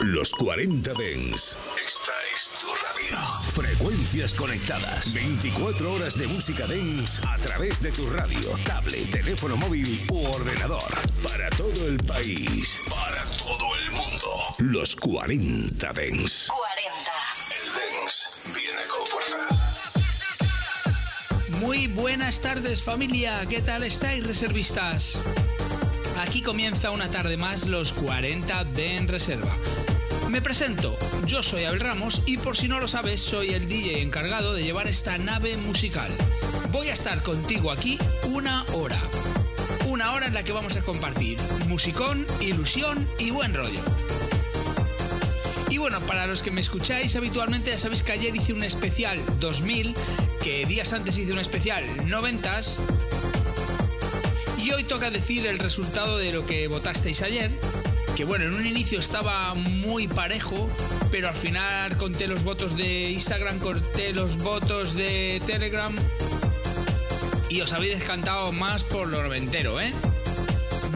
Los 40 Dens. Esta es tu radio. Frecuencias conectadas. 24 horas de música Dens a través de tu radio, tablet, teléfono móvil u ordenador. Para todo el país. Para todo el mundo. Los 40 Dens. 40. El Dens viene con fuerza. Muy buenas tardes familia, ¿qué tal estáis reservistas? Aquí comienza una tarde más los 40 de En Reserva. Me presento, yo soy Abel Ramos y por si no lo sabes soy el DJ encargado de llevar esta nave musical. Voy a estar contigo aquí una hora. Una hora en la que vamos a compartir musicón, ilusión y buen rollo. Y bueno, para los que me escucháis habitualmente ya sabéis que ayer hice un especial 2000, que días antes hice un especial 90s. Y hoy toca decir el resultado de lo que votasteis ayer. Que bueno, en un inicio estaba muy parejo, pero al final conté los votos de Instagram, corté los votos de Telegram. Y os habéis descantado más por lo noventero, ¿eh?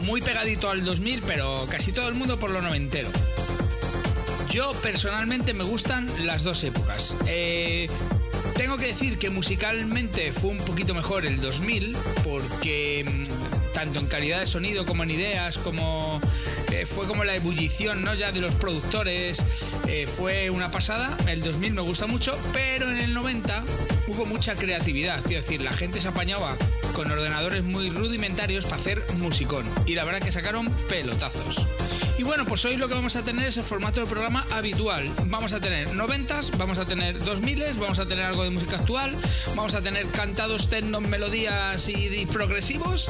Muy pegadito al 2000, pero casi todo el mundo por lo noventero. Yo personalmente me gustan las dos épocas. Eh, tengo que decir que musicalmente fue un poquito mejor el 2000 porque mm, tanto en calidad de sonido como en ideas, como eh, fue como la ebullición ¿no? ya de los productores, eh, fue una pasada. El 2000 me gusta mucho, pero en el 90 hubo mucha creatividad. Quiero decir, la gente se apañaba con ordenadores muy rudimentarios para hacer musicón y la verdad que sacaron pelotazos. Y bueno, pues hoy lo que vamos a tener es el formato de programa habitual. Vamos a tener noventas, vamos a tener 2000, vamos a tener algo de música actual, vamos a tener cantados techno, melodías y progresivos.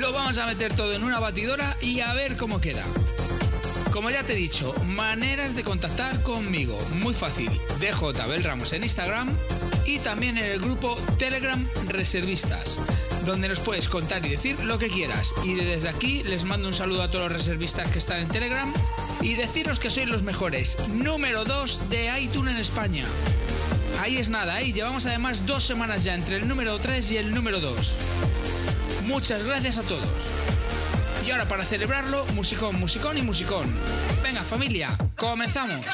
Lo vamos a meter todo en una batidora y a ver cómo queda. Como ya te he dicho, maneras de contactar conmigo. Muy fácil. DJ Abel Ramos en Instagram y también en el grupo Telegram Reservistas, donde nos puedes contar y decir lo que quieras. Y desde aquí les mando un saludo a todos los reservistas que están en Telegram y deciros que sois los mejores. Número 2 de iTunes en España. Ahí es nada, ahí llevamos además dos semanas ya entre el número 3 y el número 2. Muchas gracias a todos. Y ahora para celebrarlo, musicón, musicón y musicón. Venga familia, comenzamos.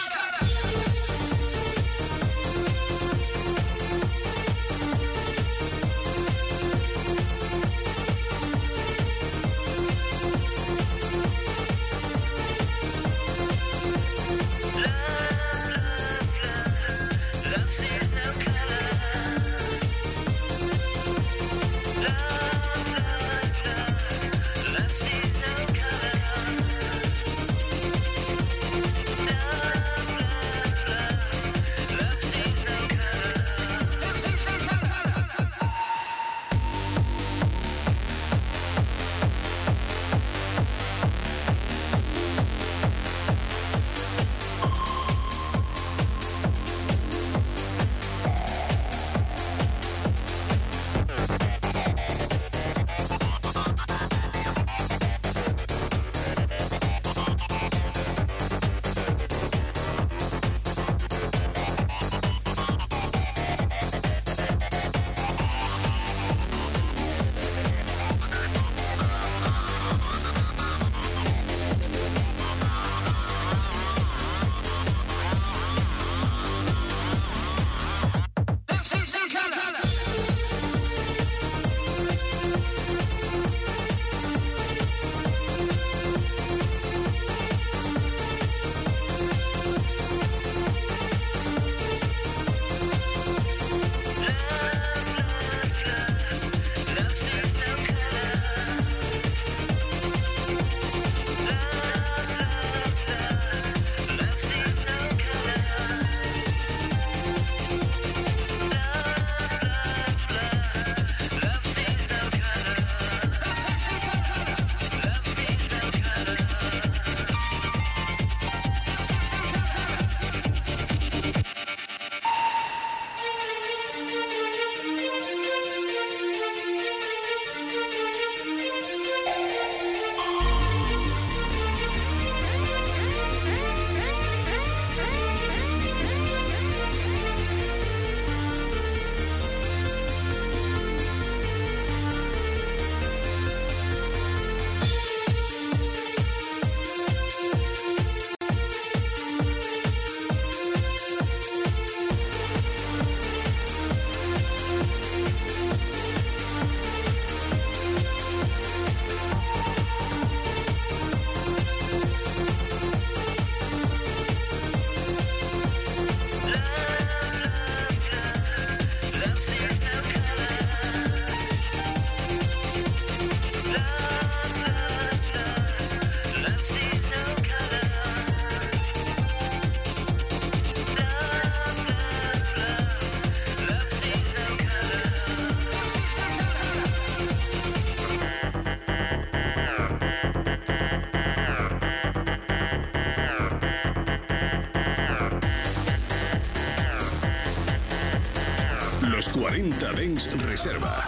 40 Dens Reserva.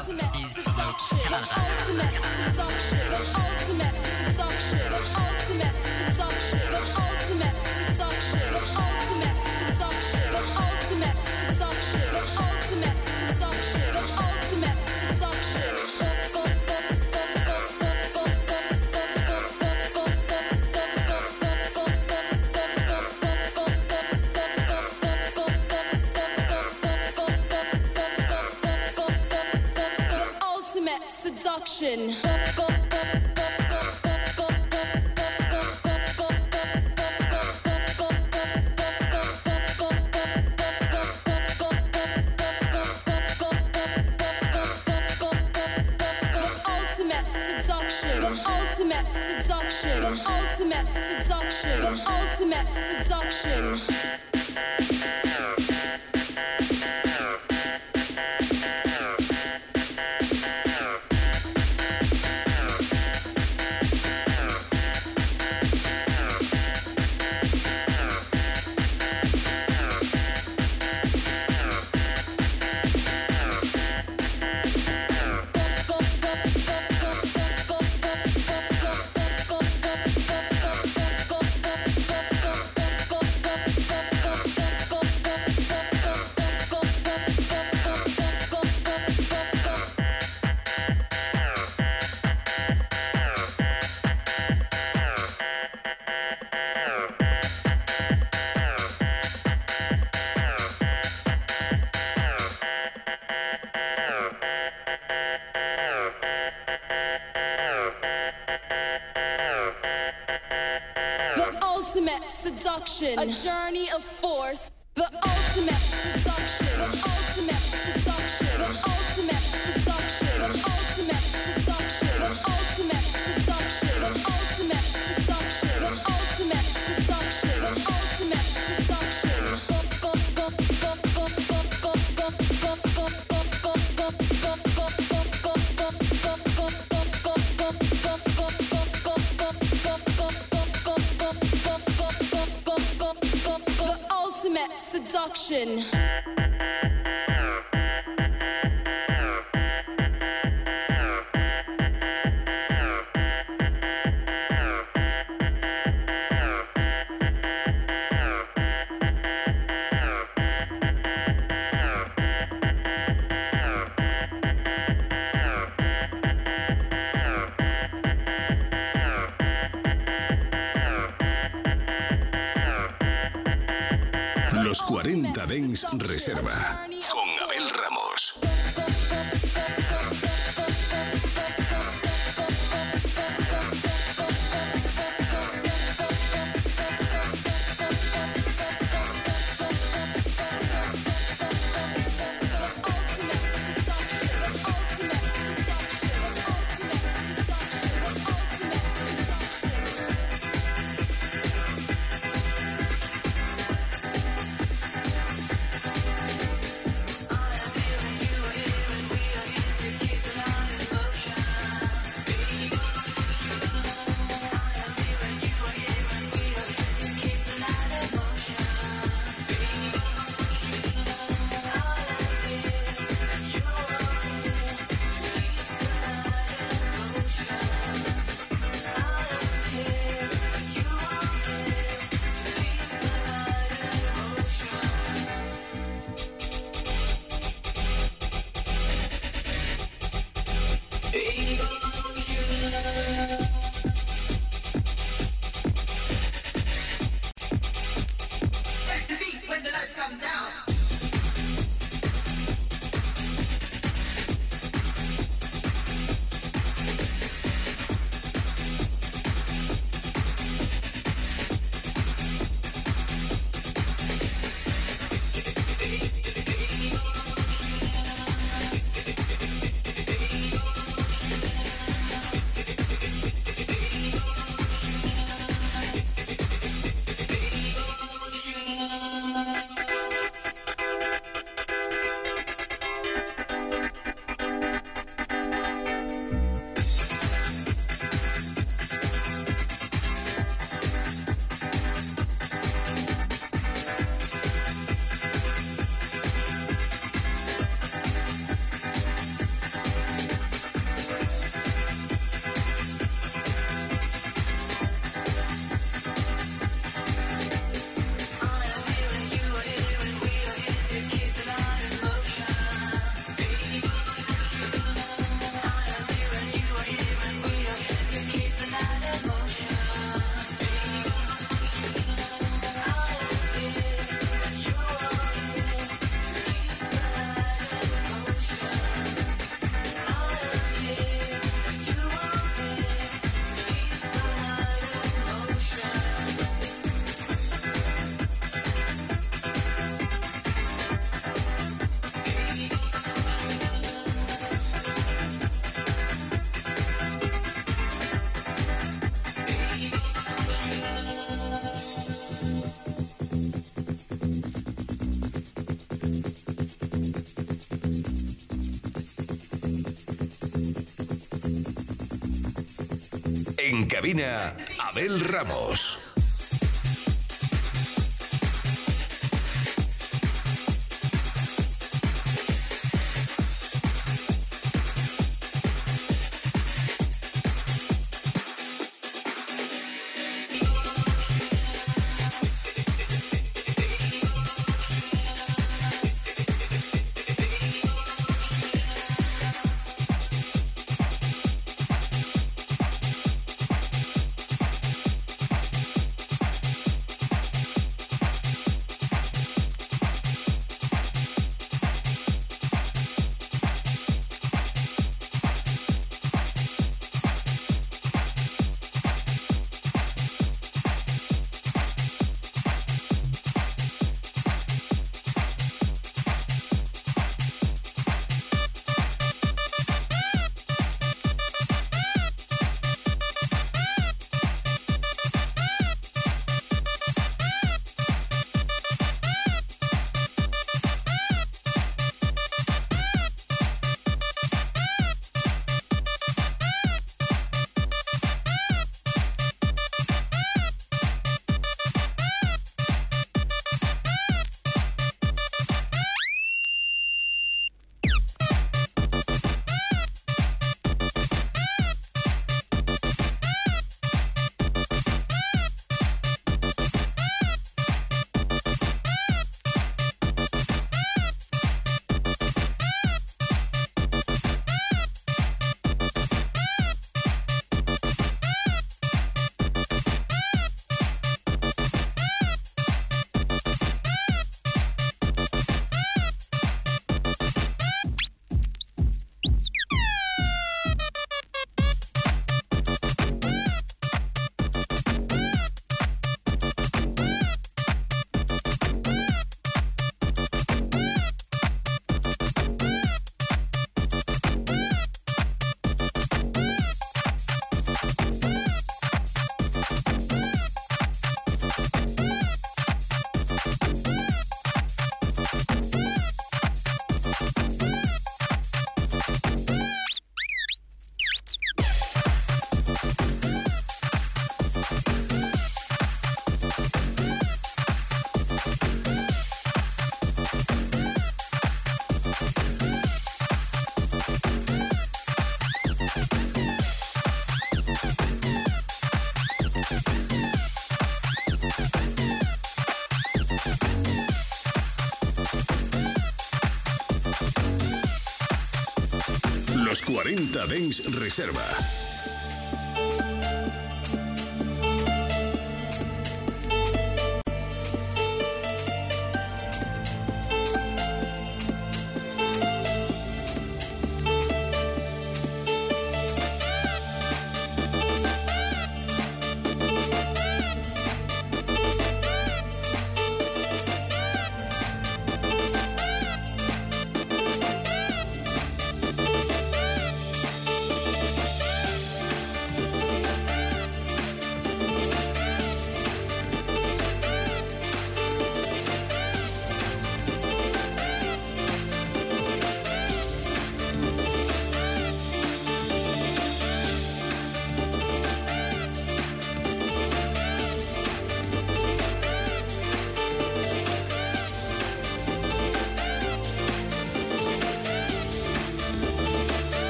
A journey of Jordan. Cabina, Abel Ramos. 40 Dens Reserva.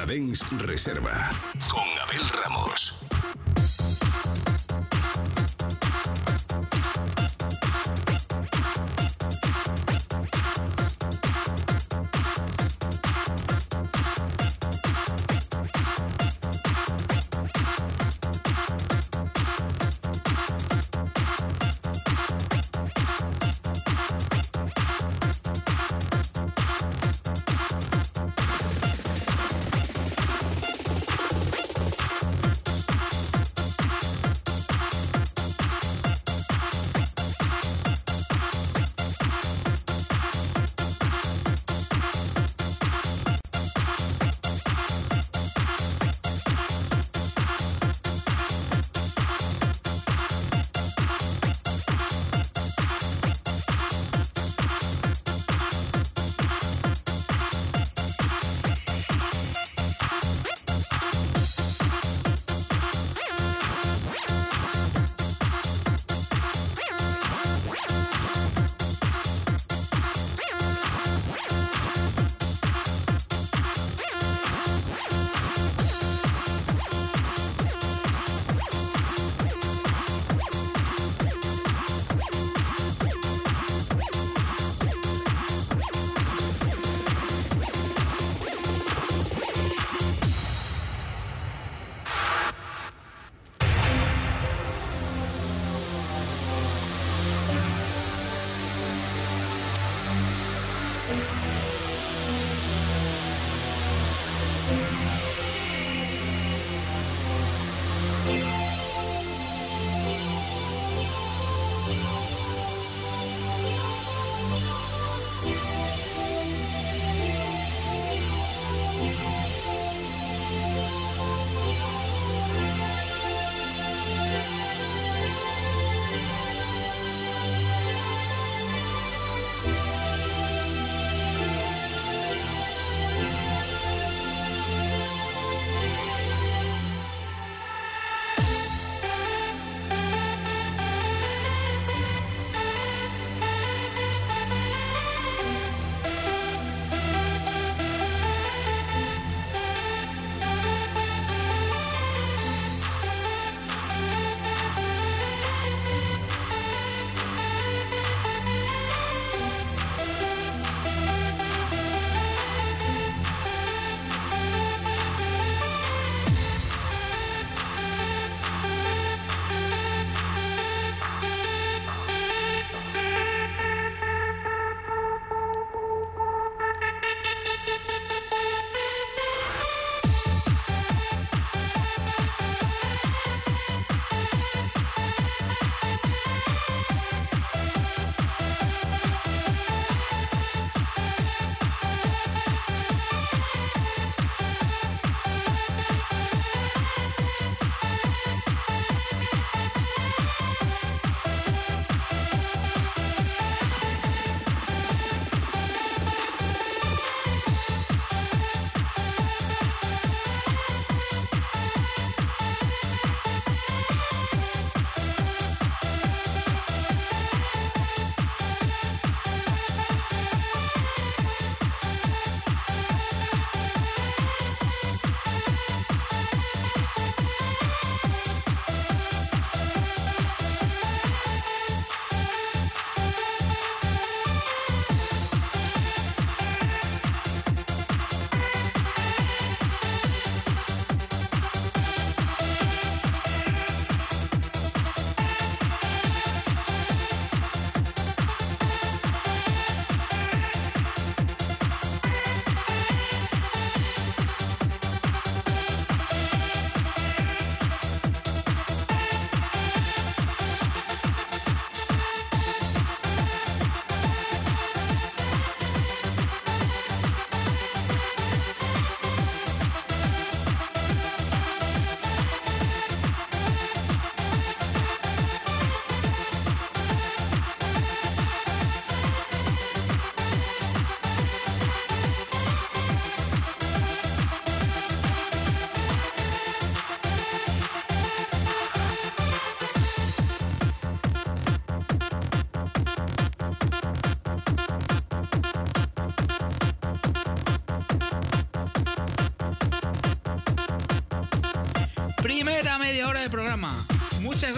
40 Dens Reserva.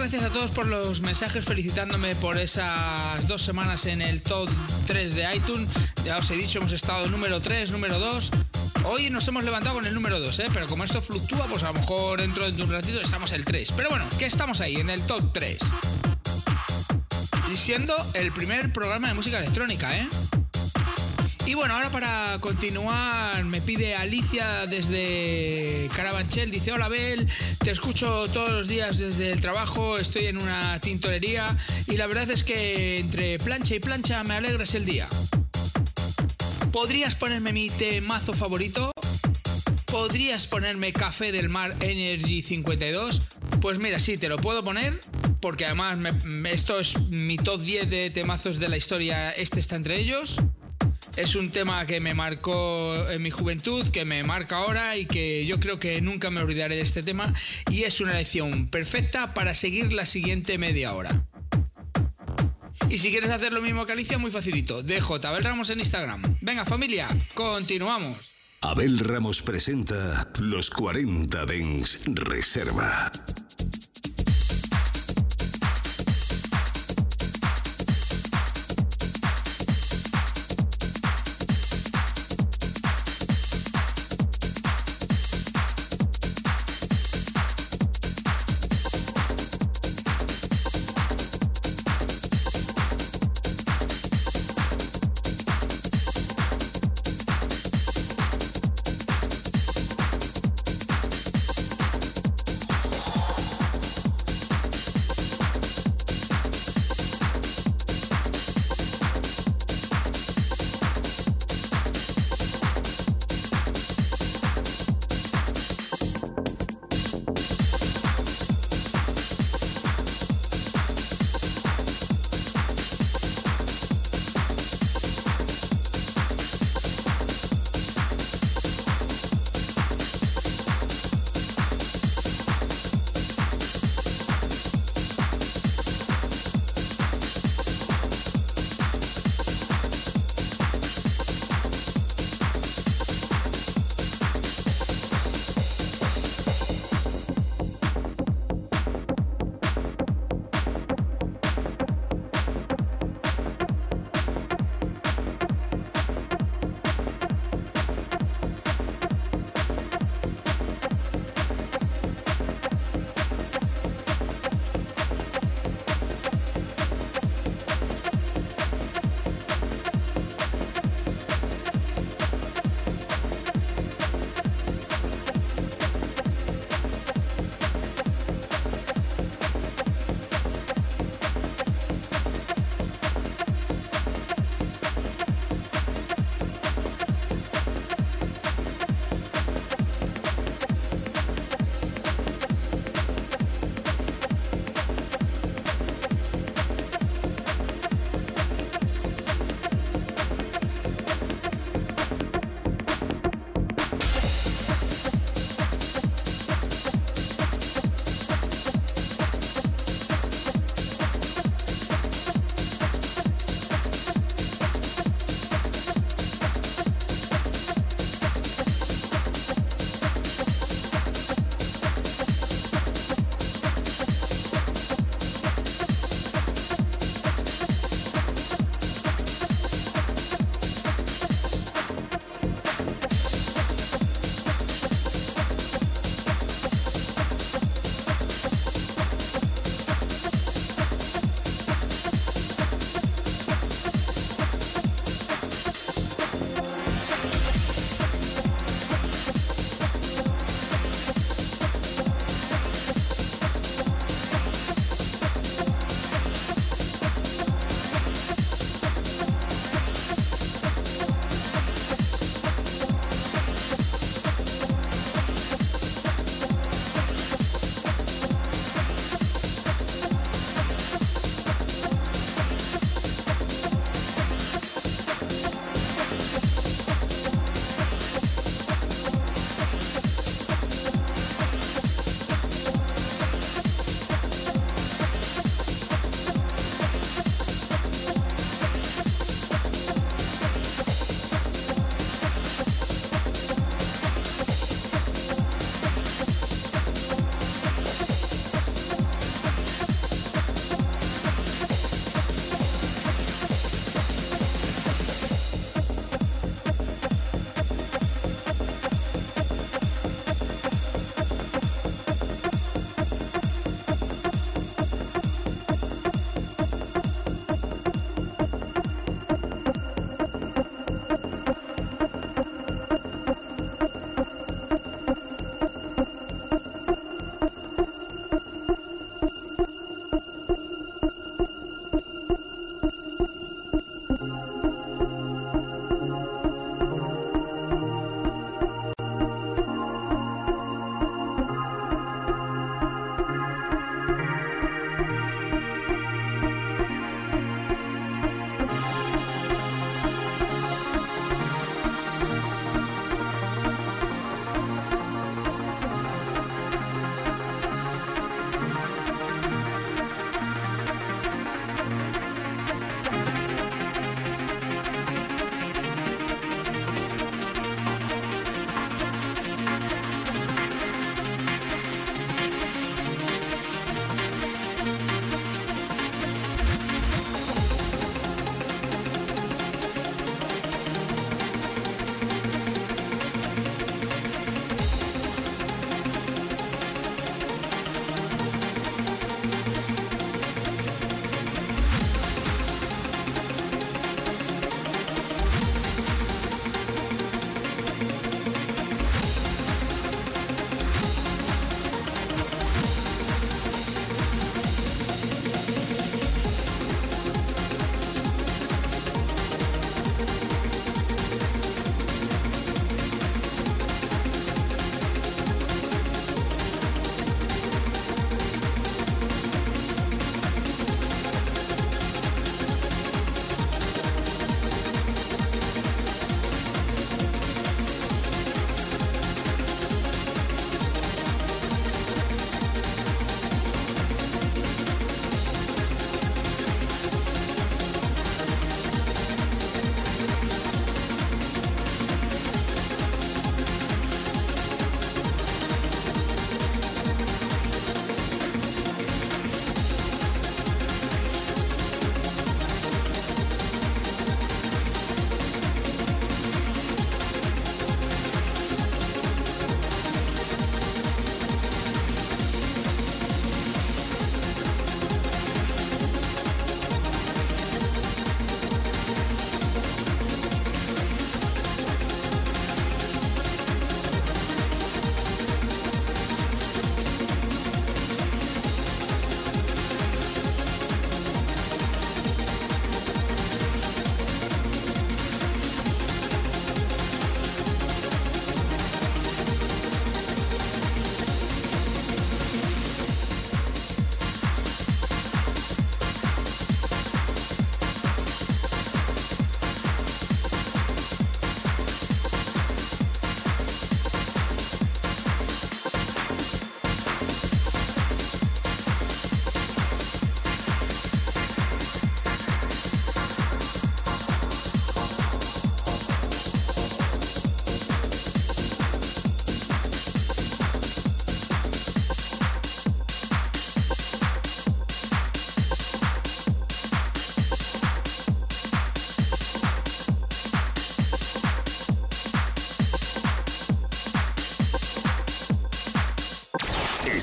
Gracias a todos por los mensajes felicitándome por esas dos semanas en el top 3 de iTunes. Ya os he dicho, hemos estado número 3, número 2. Hoy nos hemos levantado con el número 2, ¿eh? pero como esto fluctúa, pues a lo mejor dentro de un ratito estamos el 3. Pero bueno, que estamos ahí, en el top 3. Y siendo el primer programa de música electrónica, ¿eh? Y bueno, ahora para continuar me pide Alicia desde Carabanchel, dice, hola Bel, te escucho todos los días desde el trabajo, estoy en una tintorería y la verdad es que entre plancha y plancha me alegras el día. ¿Podrías ponerme mi temazo favorito? ¿Podrías ponerme Café del Mar Energy 52? Pues mira, sí, te lo puedo poner porque además esto es mi top 10 de temazos de la historia, este está entre ellos. Es un tema que me marcó en mi juventud, que me marca ahora y que yo creo que nunca me olvidaré de este tema. Y es una lección perfecta para seguir la siguiente media hora. Y si quieres hacer lo mismo que Alicia, muy facilito. DJ Abel Ramos en Instagram. Venga familia, continuamos. Abel Ramos presenta los 40 Dens Reserva.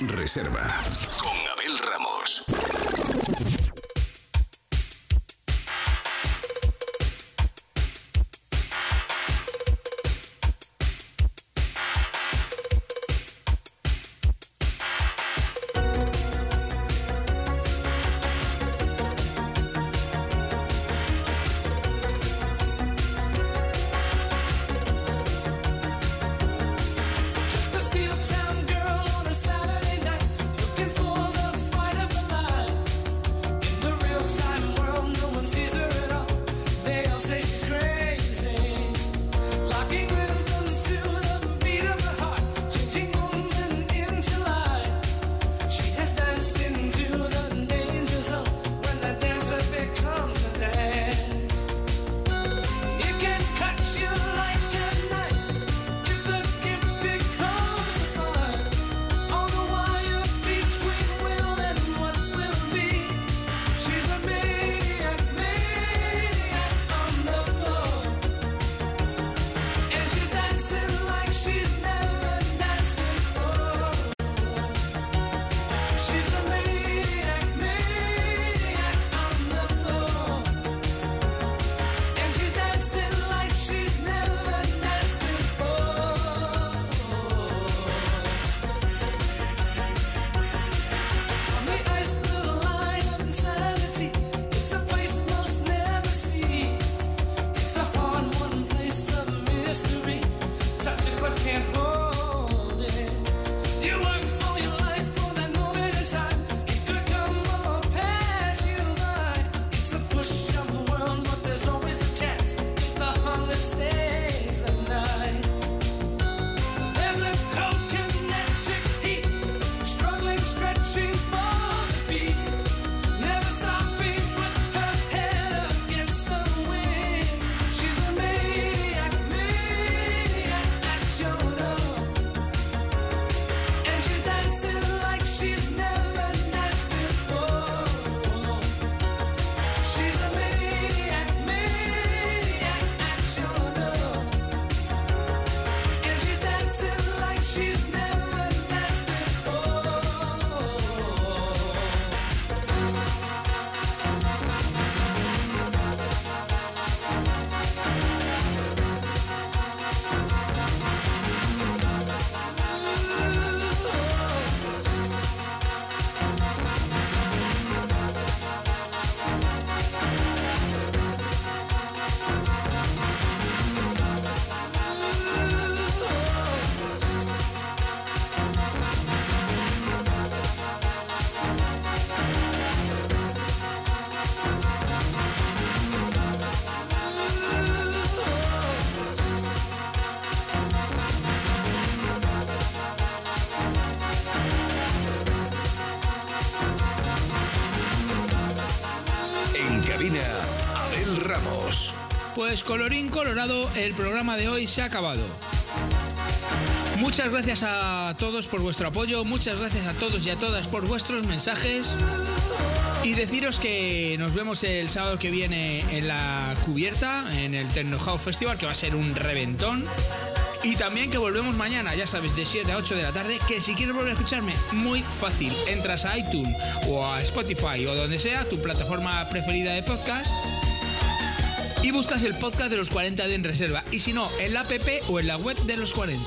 Reserva. El programa de hoy se ha acabado. Muchas gracias a todos por vuestro apoyo, muchas gracias a todos y a todas por vuestros mensajes. Y deciros que nos vemos el sábado que viene en la cubierta, en el Techno Festival, que va a ser un reventón. Y también que volvemos mañana, ya sabes, de 7 a 8 de la tarde, que si quieres volver a escucharme, muy fácil. Entras a iTunes o a Spotify o donde sea, tu plataforma preferida de podcast, y buscas el podcast de los 40 de En Reserva. Y si no, en la app o en la web de los 40.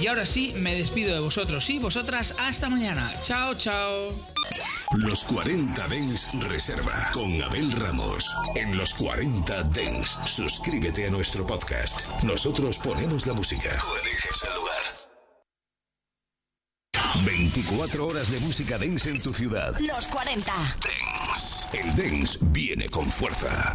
Y ahora sí, me despido de vosotros y vosotras. Hasta mañana. Chao, chao. Los 40 Dens Reserva con Abel Ramos. En los 40 Dens, suscríbete a nuestro podcast. Nosotros ponemos la música. Tú eliges el lugar. 24 horas de música dance en tu ciudad. Los 40. El dance viene con fuerza.